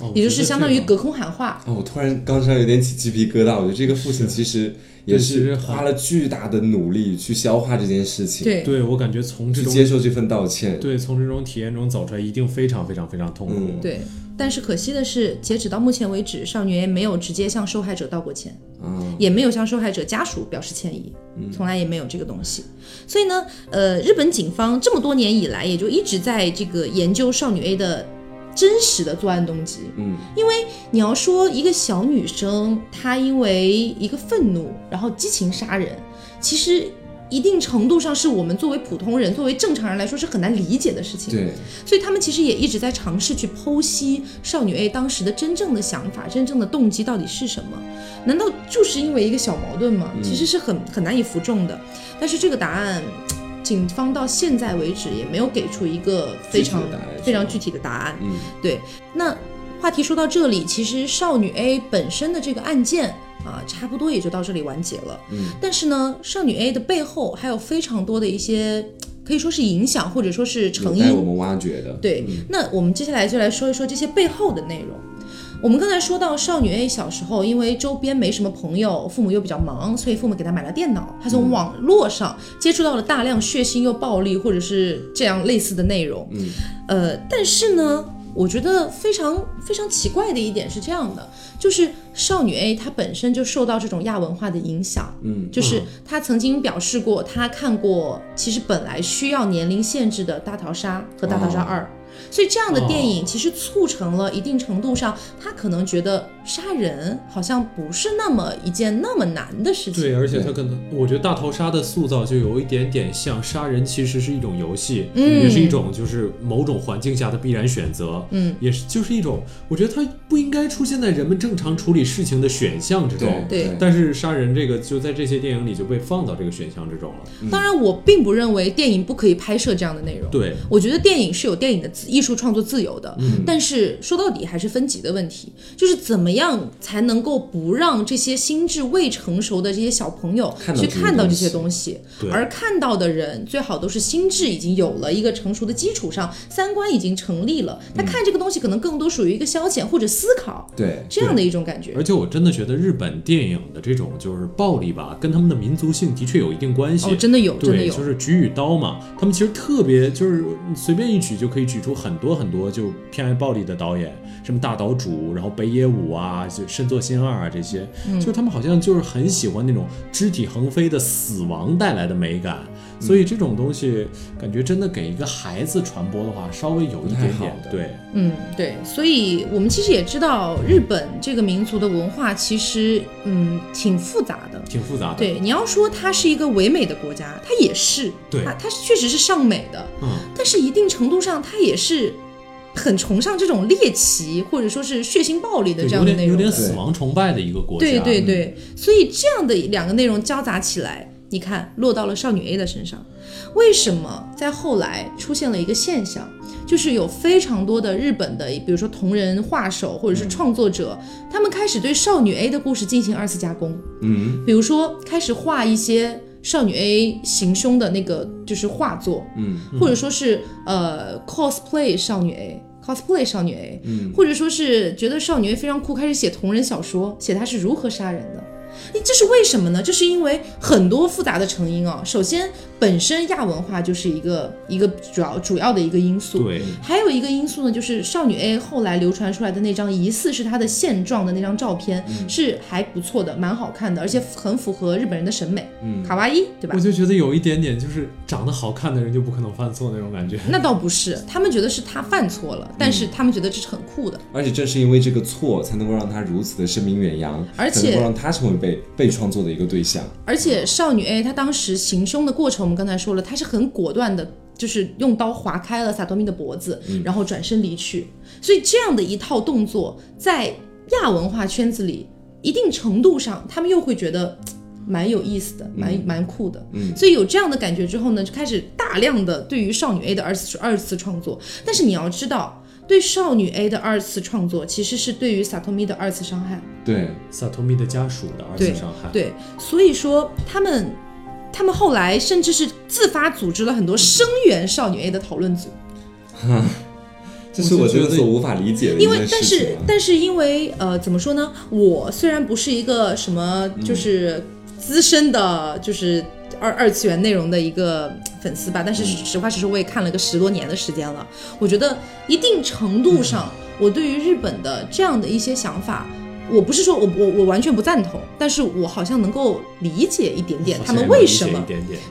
哦也就是相当于隔空喊话。哦，我突然刚才有点起鸡皮疙瘩。我觉得这个父亲其实也是花了巨大的努力去消化这件事情，，对，对我感觉从这种接受这份道歉。对从这种体验中走出来，一定非常非常非常痛苦。嗯对，但是可惜的是，截止到目前为止，少女 A 没有直接向受害者道过歉，啊，也没有向受害者家属表示歉意，从来也没有这个东西。所以呢，呃，日本警方这么多年以来，也就一直在这个研究少女 A 的真实的作案动机。嗯，因为你要说一个小女生，她因为一个愤怒，然后激情杀人，其实。一定程度上是我们作为普通人、作为正常人来说是很难理解的事情。对，所以他们其实也一直在尝试去剖析少女 A 当时的真正的想法、真正的动机到底是什么？难道就是因为一个小矛盾吗？其实是很很难以服众的。但是这个答案，警方到现在为止也没有给出一个非常非常具体的答案。嗯，对，那话题说到这里，其实少女 A 本身的这个案件啊，差不多也就到这里完结了。嗯，但是呢，少女 A 的背后还有非常多的一些可以说是影响，或者说是成因。我们挖掘的。对，那我们接下来就来说一说这些背后的内容。我们刚才说到少女 A 小时候，因为周边没什么朋友，父母又比较忙，所以父母给她买了电脑。她从网络上接触到了大量血腥又暴力，或者是这样类似的内容。嗯，呃，但是呢，我觉得非常非常奇怪的一点是这样的，就是少女 A 她本身就受到这种亚文化的影响。嗯，就是她曾经表示过，她看过其实本来需要年龄限制的《大逃杀》和《大逃杀二》所以这样的电影其实促成了一定程度上，他可能觉得杀人好像不是那么一件那么难的事情。对，而且他可能，我觉得大逃杀的塑造就有一点点像杀人，其实是一种游戏，嗯也是一种就是某种环境下的必然选择，嗯，也是就是一种，我觉得它不应该出现在人们正常处理事情的选项之中。对但是杀人这个就在这些电影里就被放到这个选项之中了。当然，我并不认为电影不可以拍摄这样的内容。对，我觉得电影是有电影的自艺术创作自由的，嗯。但是说到底还是分级的问题，就是怎么样才能够不让这些心智未成熟的这些小朋友去看到这些东西，而看到的人最好都是心智已经有了一个成熟的基础上，三观已经成立了，他看这个东西可能更多属于一个消遣或者思考对，这样的一种感觉。而且我真的觉得日本电影的这种就是暴力吧，跟他们的民族性的确有一定关系。哦，真的有，真的，有，就是举与刀嘛，他们其实特别就是随便一举就可以举出很多很多就偏爱暴力的导演，什么大岛渚，然后北野武啊，就深作新二啊这些，嗯。就是他们好像就是很喜欢那种肢体横飞的死亡带来的美感，所以这种东西感觉真的给一个孩子传播的话，稍微有一点不太好的点对。嗯，对，所以我们其实也知道，日本这个民族的文化其实嗯挺复杂的。挺复杂的，对，你要说它是一个唯美的国家，它也是，对它它确实是尚美的，嗯，但是一定程度上，它也是很崇尚这种猎奇或者说是血腥暴力的，这有点有样的内容的。点死亡崇拜的一个国家，对对对，所以这样的两个内容交杂起来，你看落到了少女 A 的身上。为什么在后来出现了一个现象，就是有非常多的日本的，比如说同人画手或者是创作者，他们开始对少女 A 的故事进行二次加工，嗯比如说开始画一些少女 A 行凶的那个就是画作，嗯或者说是呃 cosplay 少女 A。cosplay 少女 A，、嗯或者说是觉得少女 A 非常酷，开始写同人小说，写她是如何杀人的。这是为什么呢？这是因为很多复杂的成因哦。首先，本身亚文化就是一个一个主要主要的一个因素。对还有一个因素呢，就是少女 A 后来流传出来的那张疑似是她的现状的那张照片，是还不错的，蛮好看的，而且很符合日本人的审美，嗯卡哇伊，对吧我？就觉得有一点点就是长得好看的人就不可能犯错那种感觉。那倒不是，他们觉得是他犯错了，但是他们觉得这是很酷的。而且正是因为这个错，才能够让他如此的声名远扬，而且才能够让他成为被被创作的一个对象。而且少女 A 她当时行凶的过程，我们刚才说了，他是很果断的就是用刀划开了萨托米的脖子，然后转身离去。所以这样的一套动作，在亚文化圈子里，一定程度上，他们又会觉得。蛮有意思的，蛮蛮酷的，嗯，所以有这样的感觉之后呢，就开始大量的对于少女 A 的二次二次创作。但是你要知道，对少女 A 的二次创作，其实是对于萨托米的二次伤害，对萨托米的家属的二次伤害，对，所以说他们他们后来甚至是自发组织了很多声援少女 A 的讨论组。这是我觉得所无法理解的因为但是但是因为呃怎么说呢？我虽然不是一个什么就是。资深的，就是二二次元内容的一个粉丝吧，但是实话实说，我也看了个十多年的时间了。我觉得一定程度上，我对于日本的这样的一些想法。我不是说我我我完全不赞同，但是我好像能够理解一点点他们为什么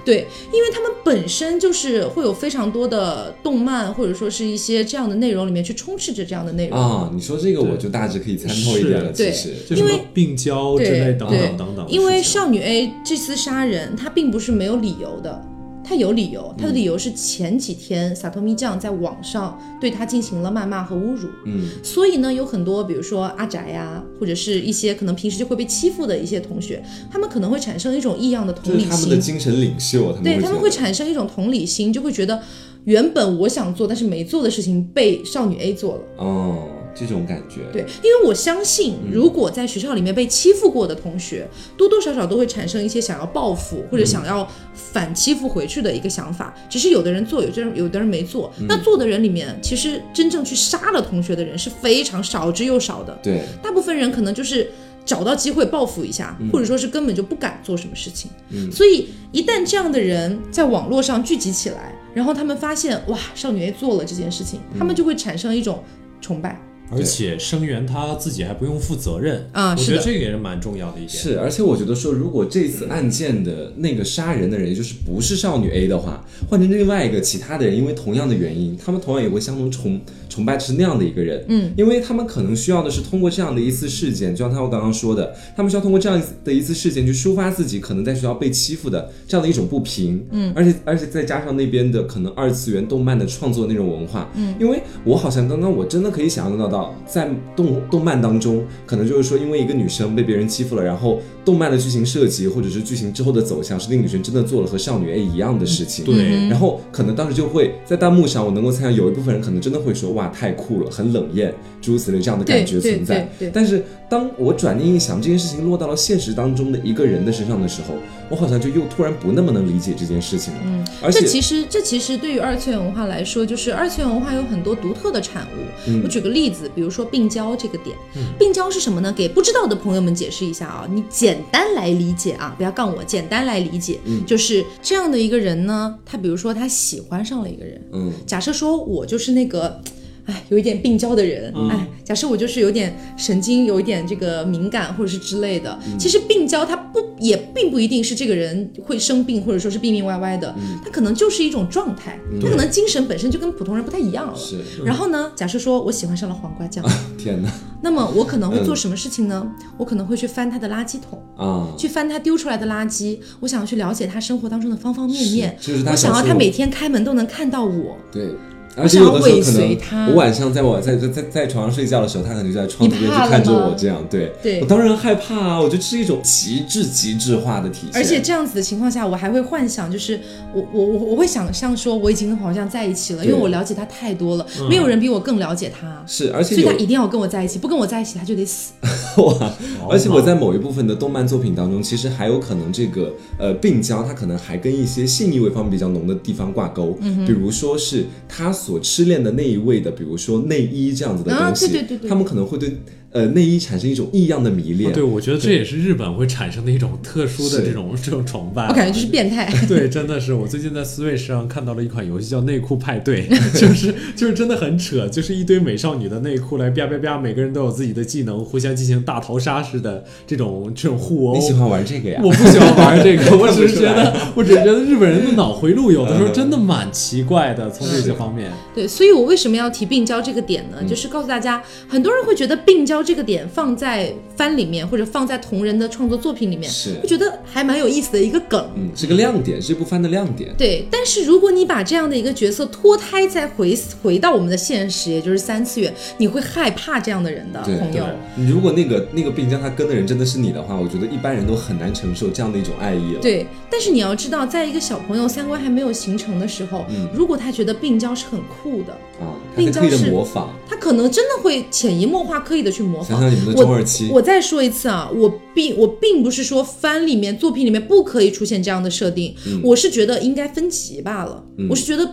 对，因为他们本身就是会有非常多的动漫或者说是一些这样的内容里面去充斥着这样的内容啊。你说这个我就大致可以参透一点了，其实因为病娇之类等等等等，因为少女 A 这次杀人，她并不是没有理由的。他有理由，他的理由是前几天萨托米酱在网上对他进行了谩骂和侮辱，嗯，所以呢，有很多比如说阿宅呀，或者是一些可能平时就会被欺负的一些同学，他们可能会产生一种异样的同理心，他们的精神领袖，对他们会产生一种同理心，就会觉得原本我想做但是没做的事情被少女 A 做了，哦。这种感觉，对，因为我相信，如果在学校里面被欺负过的同学，多多少少都会产生一些想要报复或者想要反欺负回去的一个想法。只是有的人做，有的人有的人没做。那做的人里面，其实真正去杀了同学的人是非常少之又少的。对，大部分人可能就是找到机会报复一下，或者说是根本就不敢做什么事情。嗯，所以一旦这样的人在网络上聚集起来，然后他们发现哇，少女 A 做了这件事情，他们就会产生一种崇拜。而且声源他自己还不用负责任啊，我觉得这个也是蛮重要的一点。是，而且我觉得说，如果这次案件的那个杀人的人，也就是不是少女 A 的话，换成另外一个其他的人，因为同样的原因，他们同样也会相同崇崇拜是那样的一个人。嗯，因为他们可能需要的是通过这样的一次事件，就像他我刚刚说的，他们需要通过这样的一次事件去抒发自己可能在学校被欺负的这样的一种不平。嗯，而且而且再加上那边的可能二次元动漫的创作那种文化。嗯，因为我好像刚刚我真的可以想象得到在。动动漫当中，可能就是说，因为一个女生被别人欺负了，然后动漫的剧情设计或者是剧情之后的走向，是那个女生真的做了和少女 A 一样的事情。对，然后可能当时就会在弹幕上，我能够猜想有一部分人可能真的会说，哇，太酷了，很冷艳，诸如此类这样的感觉存在。但是当我转念一想，这件事情落到了现实当中的一个人的身上的时候，我好像就又突然不那么能理解这件事情了。嗯，而且这其实这其实对于二次元文化来说，就是二次元文化有很多独特的产物。嗯我举个例子，比如说病娇。这个点，病娇是什么呢？给不知道的朋友们解释一下啊，你简单来理解啊，不要杠我，简单来理解，就是这样的一个人呢，他比如说他喜欢上了一个人，嗯，假设说我就是那个。哎，有一点病娇的人，哎，假设我就是有点神经，有一点这个敏感或者是之类的。其实病娇他不也并不一定是这个人会生病，或者说是病病歪歪的，他可能就是一种状态，他可能精神本身就跟普通人不太一样了。是。然后呢，假设说我喜欢上了黄瓜酱，天哪！那么我可能会做什么事情呢？我可能会去翻他的垃圾桶啊，去翻他丢出来的垃圾，我想要去了解他生活当中的方方面面，我想要他每天开门都能看到我。对。而且有的时候可能我晚上在我在在在在床上睡觉的时候，他可能就在窗子边就看着我，这样对，对我当然害怕啊！我觉得这是一种极致极致化的体现。而且这样子的情况下，我还会幻想，就是我我我我会想象说，我已经好像在一起了，因为我了解他太多了，没有人比我更了解他。是，而且所以他一定要跟我在一起，不跟我在一起他就得死。哇！而且我在某一部分的动漫作品当中，其实还有可能这个呃病娇，他可能还跟一些性意味方面比较浓的地方挂钩，嗯比如说是他所痴恋的那。一位的，比如说内衣这样子的东西，他们可能会对。呃，内衣产生一种异样的迷恋，对我觉得这也是日本会产生的一种特殊的这种这种崇拜。我感觉就是变态。对，真的是，我最近在 Switch 上看到了一款游戏叫《内裤派对》，就是就是真的很扯，就是一堆美少女的内裤来啪啪啪，每个人都有自己的技能，互相进行大逃杀式的这种这种互殴。你喜欢玩这个呀？我不喜欢玩这个，我只是觉得，我只是觉得日本人的脑回路有的时候真的蛮奇怪的，从这些方面。对，所以我为什么要提病娇这个点呢？就是告诉大家，很多人会觉得病娇。这个点放在番里面，或者放在同人的创作作品里面，是会觉得还蛮有意思的一个梗。嗯，是个亮点，是这部番的亮点。对，但是如果你把这样的一个角色脱胎再回回到我们的现实，也就是三次元，你会害怕这样的人的朋友。你如果那个那个病将他跟的人真的是你的话，我觉得一般人都很难承受这样的一种爱意了。对，但是你要知道，在一个小朋友三观还没有形成的时候，嗯如果他觉得病娇是很酷的，啊，病娇是模仿。他可能真的会潜移默化、刻意的去模仿。想想你们的中二期我，我再说一次啊，我并我并不是说番里面作品里面不可以出现这样的设定，嗯我是觉得应该分级罢了。我是觉得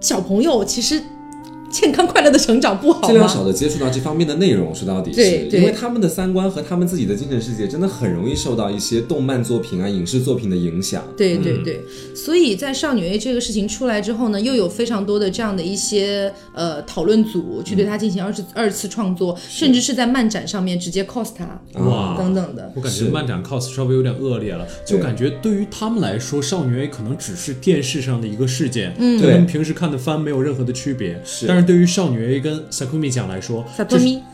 小朋友其实健康快乐的成长不好吗？尽量？少的接触到这方面的内容，说到底是。对对。因为他们的三观和他们自己的精神世界真的很容易受到一些动漫作品啊、影视作品的影响。对对对，所以在少女 A 这个事情出来之后呢，又有非常多的这样的一些呃讨论组去对它进行二次、二次创作，甚至是在漫展上面直接 cos 它哇。等等的。我感觉漫展 cos 稍微有点恶劣了，就感觉对于他们来说，少女 A 可能只是电视上的一个事件，嗯。跟他们平时看的番没有任何的区别。是。但是对于少女 A 跟 Sakumi 酱来说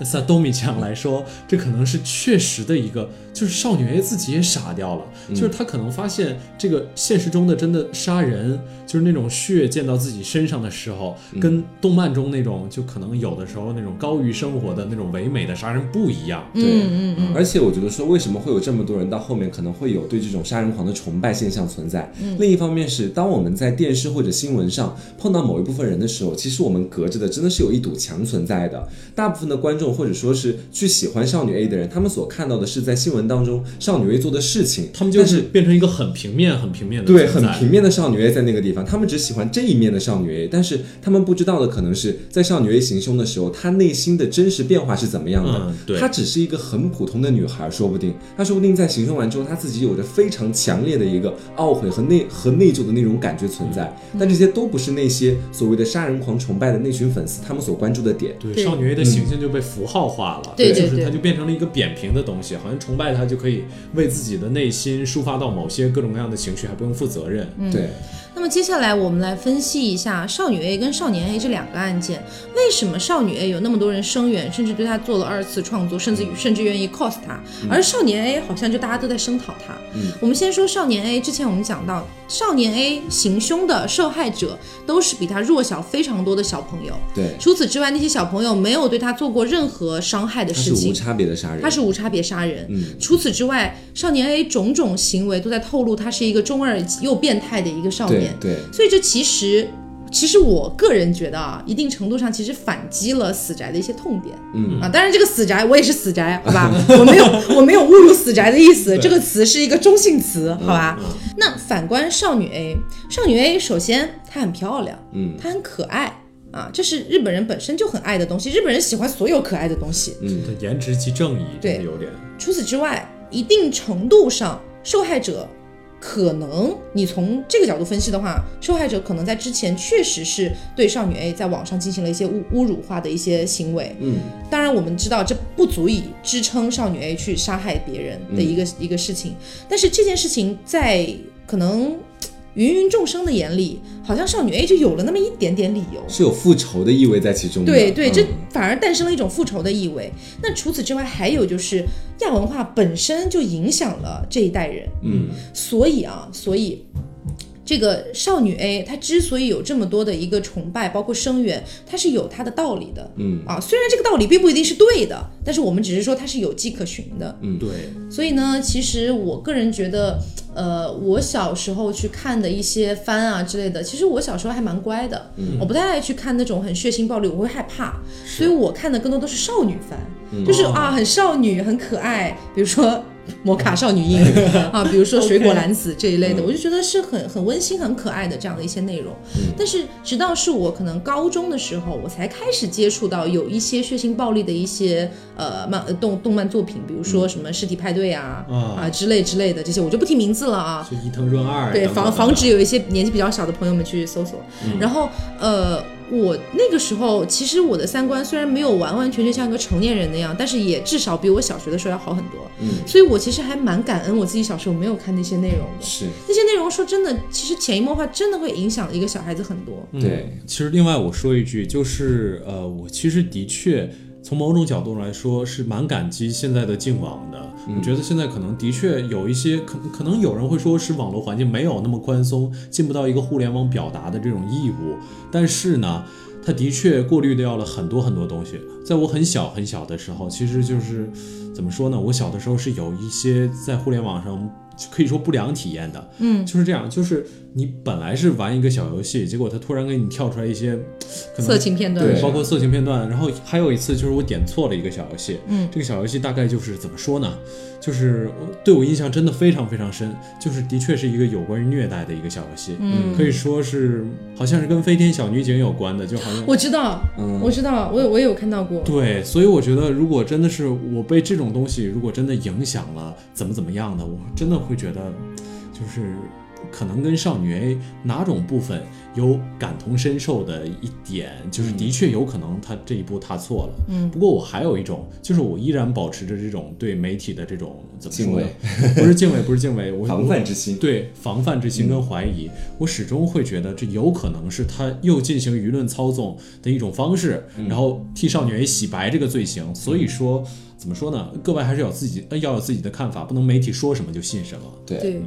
Satomi 酱来说，这可能是确实的一个，就是少女 A 自己也傻掉了，嗯就是她可能发现这个现实中的真的杀人，就是那种血溅到自己身上的时候，嗯跟动漫中那种就可能有的时候那种高于生活的那种唯美的杀人不一样。对，嗯嗯嗯，而且我觉得说，为什么会有这么多人到后面可能会有对这种杀人狂的崇拜现象存在？嗯另一方面是，当我们在电视或者新闻上碰到某一部分人的时候，其实我们隔着的真的是有一堵墙存在的。大部分的观众或者说是去喜欢少女 A 的人，他们所看到的是在新闻当中少女 A 做的事情，他们就是是变成一个很平面、很平面的对，很平面的少女 A 在那个地方，他们只喜欢这一面的少女 A，但是他们不知道的可能是在少女 A 行凶的时候，她内心的真实变化是怎么样的。嗯对她只是一个很普通的女孩，说不定她说不定在行凶完之后，她自己有着非常强烈的一个懊悔和内和内疚的那种感觉存在。但这些都不是那些所谓的杀人狂崇拜的那群粉丝他们所关注的点。对对少女 A 的形象就被符号化了，对就是它就变成了一个扁平的东西，好像崇拜它就可以为自己的内心抒发到某些各种各样的情绪，还不用负责任。对，那么接下来我们来分析一下少女 A 跟少年 A 这两个案件，为什么少女 A 有那么多人声援，甚至对她做了二次创作，甚至甚至愿意 cos 她，而少年 A 好像就大家都在声讨她。我们先说少年 A，之前我们讲到少年 A 行凶的受害者都是比他弱小非常多的小朋友，对，除此之外，那些小朋友没有对他做过任何伤害的他是无事情。差别的杀人。他是无差别杀人。嗯除此之外，少年 A 种种行为都在透露他是一个中二又变态的一个少对年。对，所以这其实，其实我个人觉得啊，一定程度上其实反击了死宅的一些痛点。嗯啊，当然这个死宅我也是死宅，好吧，我没有我没有侮辱死宅的意思，这个词是一个中性词，好吧。那反观少女 A，少女 A 首先她很漂亮，嗯她很可爱。啊，这是日本人本身就很爱的东西，日本人喜欢所有可爱的东西。嗯，她，颜值即正义，对有点。除此之外，一定程度上，受害者可能你从这个角度分析的话，受害者可能在之前确实是对少女 A 在网上进行了一些侮侮辱化的一些行为。嗯，当然我们知道这不足以支撑少女 A 去杀害别人的一个、一个事情，但是这件事情在可能芸芸众生的眼里，好像少女 A 就有了那么一点点理由。是有复仇的意味在其中的。对对，这嗯反而诞生了一种复仇的意味。那除此之外，还有就是亚文化本身就影响了这一代人，嗯，所以啊，所以。这个少女 A，她之所以有这么多的一个崇拜，包括声援，它是有它的道理的。嗯啊，虽然这个道理并不一定是对的，但是我们只是说它是有迹可循的。嗯对，所以呢，其实我个人觉得，呃，我小时候去看的一些番啊之类的，其实我小时候还蛮乖的，嗯我不太爱去看那种很血腥暴力，我会害怕，所以我看的更多都是少女番，就是啊很少女很可爱，比如说。摩卡少女樱啊，比如说 水果篮子这一类的，我就觉得是很很温馨、很可爱的这样的一些内容。但是直到是我可能高中的时候，我才开始接触到有一些血腥暴力的一些呃漫呃动动漫作品，比如说什么尸体派对啊啊。啊之类之类的这些，我就不提名字了啊。就伊藤润二，对，防防止有一些年纪比较小的朋友们去搜索。然后呃，我那个时候其实我的三观虽然没有完完全全像一个成年人那样，但是也至少比我小学的时候要好很多。嗯，所以我其实还蛮感恩我自己小时候没有看那些内容的。是那些内容说真的，其实潜移默化真的会影响一个小孩子很多。嗯对其实另外我说一句，就是呃，我其实的确从某种角度来说是蛮感激现在的净网的。我觉得现在可能的确有一些可可能有人会说是网络环境没有那么宽松，进不到一个互联网表达的这种义务，但是呢。它的确过滤掉了很多很多东西。在我很小很小的时候，其实就是怎么说呢？我小的时候是有一些在互联网上可以说不良体验的。嗯，就是这样，就是你本来是玩一个小游戏，结果它突然给你跳出来一些可能色情片段，对包括色情片段。然后还有一次就是我点错了一个小游戏。嗯，这个小游戏大概就是怎么说呢？就是对我印象真的非常非常深，就是的确是一个有关于虐待的一个小游戏。嗯可以说是好像是跟飞天小女警有关的，就好像我知道，嗯我知道，我有我也有看到过。对，所以我觉得，如果真的是我被这种东西，如果真的影响了，怎么怎么样的，我真的会觉得，就是可能跟少女 A 哪种部分有感同身受的一点，就是的确有可能他这一步踏错了。嗯不过我还有一种，就是我依然保持着这种对媒体的这种怎么说呢敬？不是敬畏，不是敬畏，我防范之心。对防范之心跟怀疑，我始终会觉得这有可能是他又进行舆论操纵的一种方式，然后替少女 A 洗白这个罪行。所以说，怎么说呢？各位还是有自己呃要有自己的看法，不能媒体说什么就信什么。对对，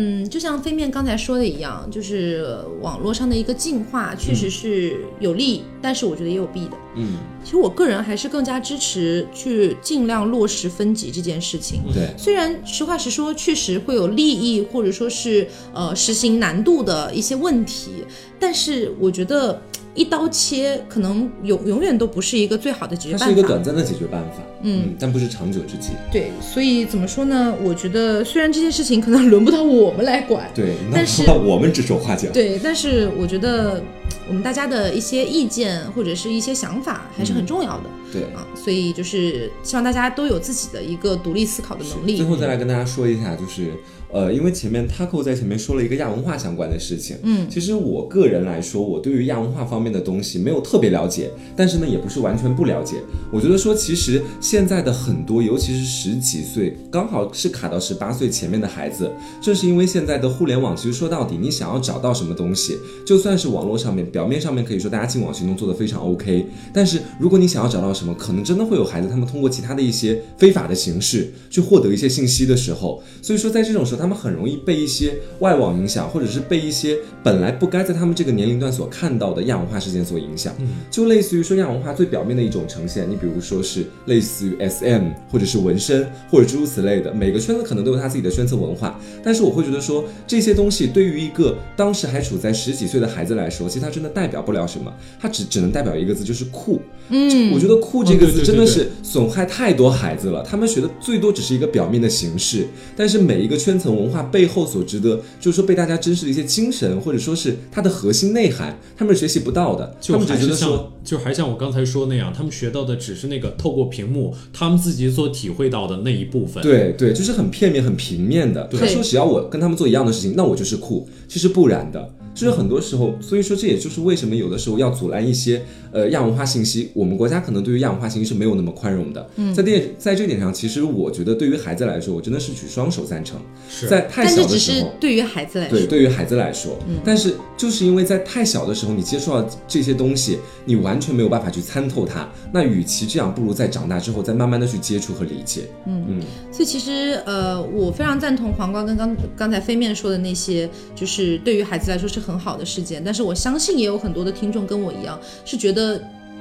嗯，就像飞面刚才说的一样，就是网络上的一个进化，确实是有利，但是我觉得也有弊的。嗯，其实我个人还是更加支持去尽量落实分级这件事情。对，虽然实话实说，确实会有利益或者说是呃实行难度的一些问题，但是我觉得一刀切可能永永远都不是一个最好的解决它是一个。短暂的解决办法。嗯，但不是长久之计。对，所以怎么说呢？我觉得虽然这件事情可能轮不到我们来管，对，那但是那我们指手画脚。对，但是我觉得我们大家的一些意见或者是一些想法还是很重要的、对。啊，所以就是希望大家都有自己的一个独立思考的能力最。后再来跟大家说一下，就是呃，因为前面 Taco 在前面说了一个亚文化相关的事情，嗯，其实我个人来说，我对于亚文化方面的东西没有特别了解，但是呢，也不是完全不了解。我觉得说，其实现在的很多，尤其是十几岁，刚好是卡到十八岁前面的孩子，正是因为现在的互联网，其实说到底，你想要找到什么东西，就算是网络上面表面上面可以说大家进网行动做得非常 OK，但是如果你想要找到什么，可能真的会有孩子他们通过其他的一些非法的形式去获得一些信息的时候，所以说在这种时候，他们很容易被一些外网影响，或者是被一些本来不该在他们这个年龄段所看到的亚文化事件所影响。就类似于说亚文化最表面的一种呈现，你比如说是类似于 SM 或者是纹身或者诸如此类的，每个圈子可能都有他自己的圈层文化，但是我会觉得说这些东西对于一个当时还处在十几岁的孩子来说，其实它真的代表不了什么，它只只能代表一个字，就是酷。嗯，我觉得酷这个字真的是损害太多孩子了，他们学的最多只是一个表面的形式，但是每一个圈层文化背后所值得，就是说被大家珍视的一些精神，或者说是它的核心内涵，他们是学习不到的，就他们只还是像觉得说。，就还像我刚才说那样，他们学到的只是那个透过屏幕，他们自己所体会到的那一部分。，对对，就是很片面、很平面的。他说只要我跟他们做一样的事情，那我就是酷。其实不然的，就是很多时候，所以说这也就是为什么有的时候要阻拦一些呃亚文化信息。我们国家可能对于亚文化信息是没有那么宽容的。嗯，在这在这点上，其实我觉得对于孩子来说，我真的是举双手赞成。是在太但这只小的时候。是对于孩子来说对，，对于孩子来说，但是就是因为在太小的时候，你接触到这些东西，你完全没有办法去参透它。那与其这样，不如在长大之后再慢慢的去接触和理解。嗯嗯所以其实呃，我非常赞同黄瓜跟刚刚才飞面说的那些，就是对于孩子来说是很好的事件。但是我相信也有很多的听众跟我一样，是觉得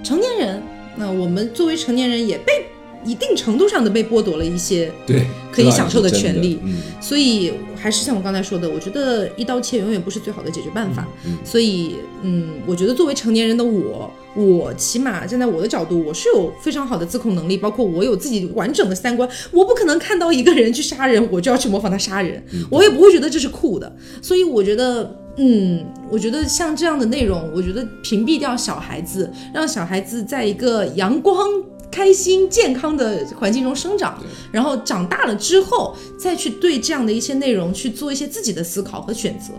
成年人，那我们作为成年人也被一定程度上的被剥夺了一些对，可以享受的权利嗯，所以还是像我刚才说的，我觉得一刀切永远不是最好的解决办法。嗯所以，嗯，我觉得作为成年人的我，我起码站在我的角度，我是有非常好的自控能力，包括我有自己完整的三观。我不可能看到一个人去杀人，我就要去模仿他杀人，我也不会觉得这是酷的。所以，我觉得。嗯，我觉得像这样的内容，我觉得屏蔽掉小孩子，让小孩子在一个阳光、开心、健康的环境中生长，然后长大了之后，再去对这样的一些内容去做一些自己的思考和选择。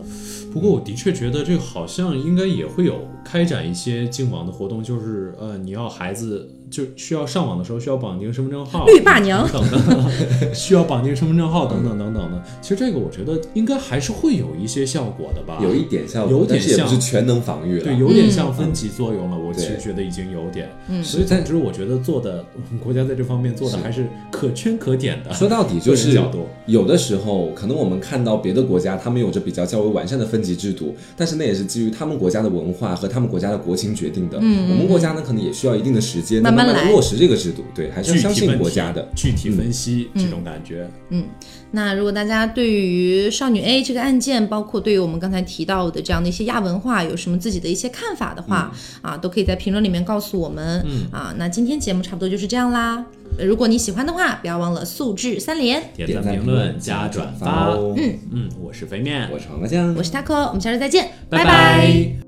不过我的确觉得这个好像应该也会有开展一些净网的活动，就是呃，你要孩子就需要上网的时候需要绑定身份证号，绿霸娘等等，需要绑定身份证号等等等等的。其实这个我觉得应该还是会有一些效果的吧，有一点效果，有是也不像是全能防御了。对，有点像分级作用了。我其实觉得已经有点，嗯所以总之我觉得做的我们 国家在这方面做的还是可圈可点的。说到底就是角度有的时候，可能我们看到别的国家，他们有着比较较为完善的分级制度，但是那也是基于他们国家的文化和他们国家的国情决定的。嗯，我们国家呢，可能也需要一定的时间，慢慢来慢来落实这个制度。对，还是要相信国家的。具体分析这种感觉，嗯那如果大家对于少女 A 这个案件，包括对于我们刚才提到的这样的一些亚文化，有什么自己的一些看法的话，啊，都可以在评论里面告诉我们。嗯啊，那今天节目差不多就是这样啦。呃如果你喜欢的话，不要忘了素质三连。点点赞、评论、加转发。嗯。嗯，我是肥面，我是黄瓜酱，我是 taco，我们下周再见，拜拜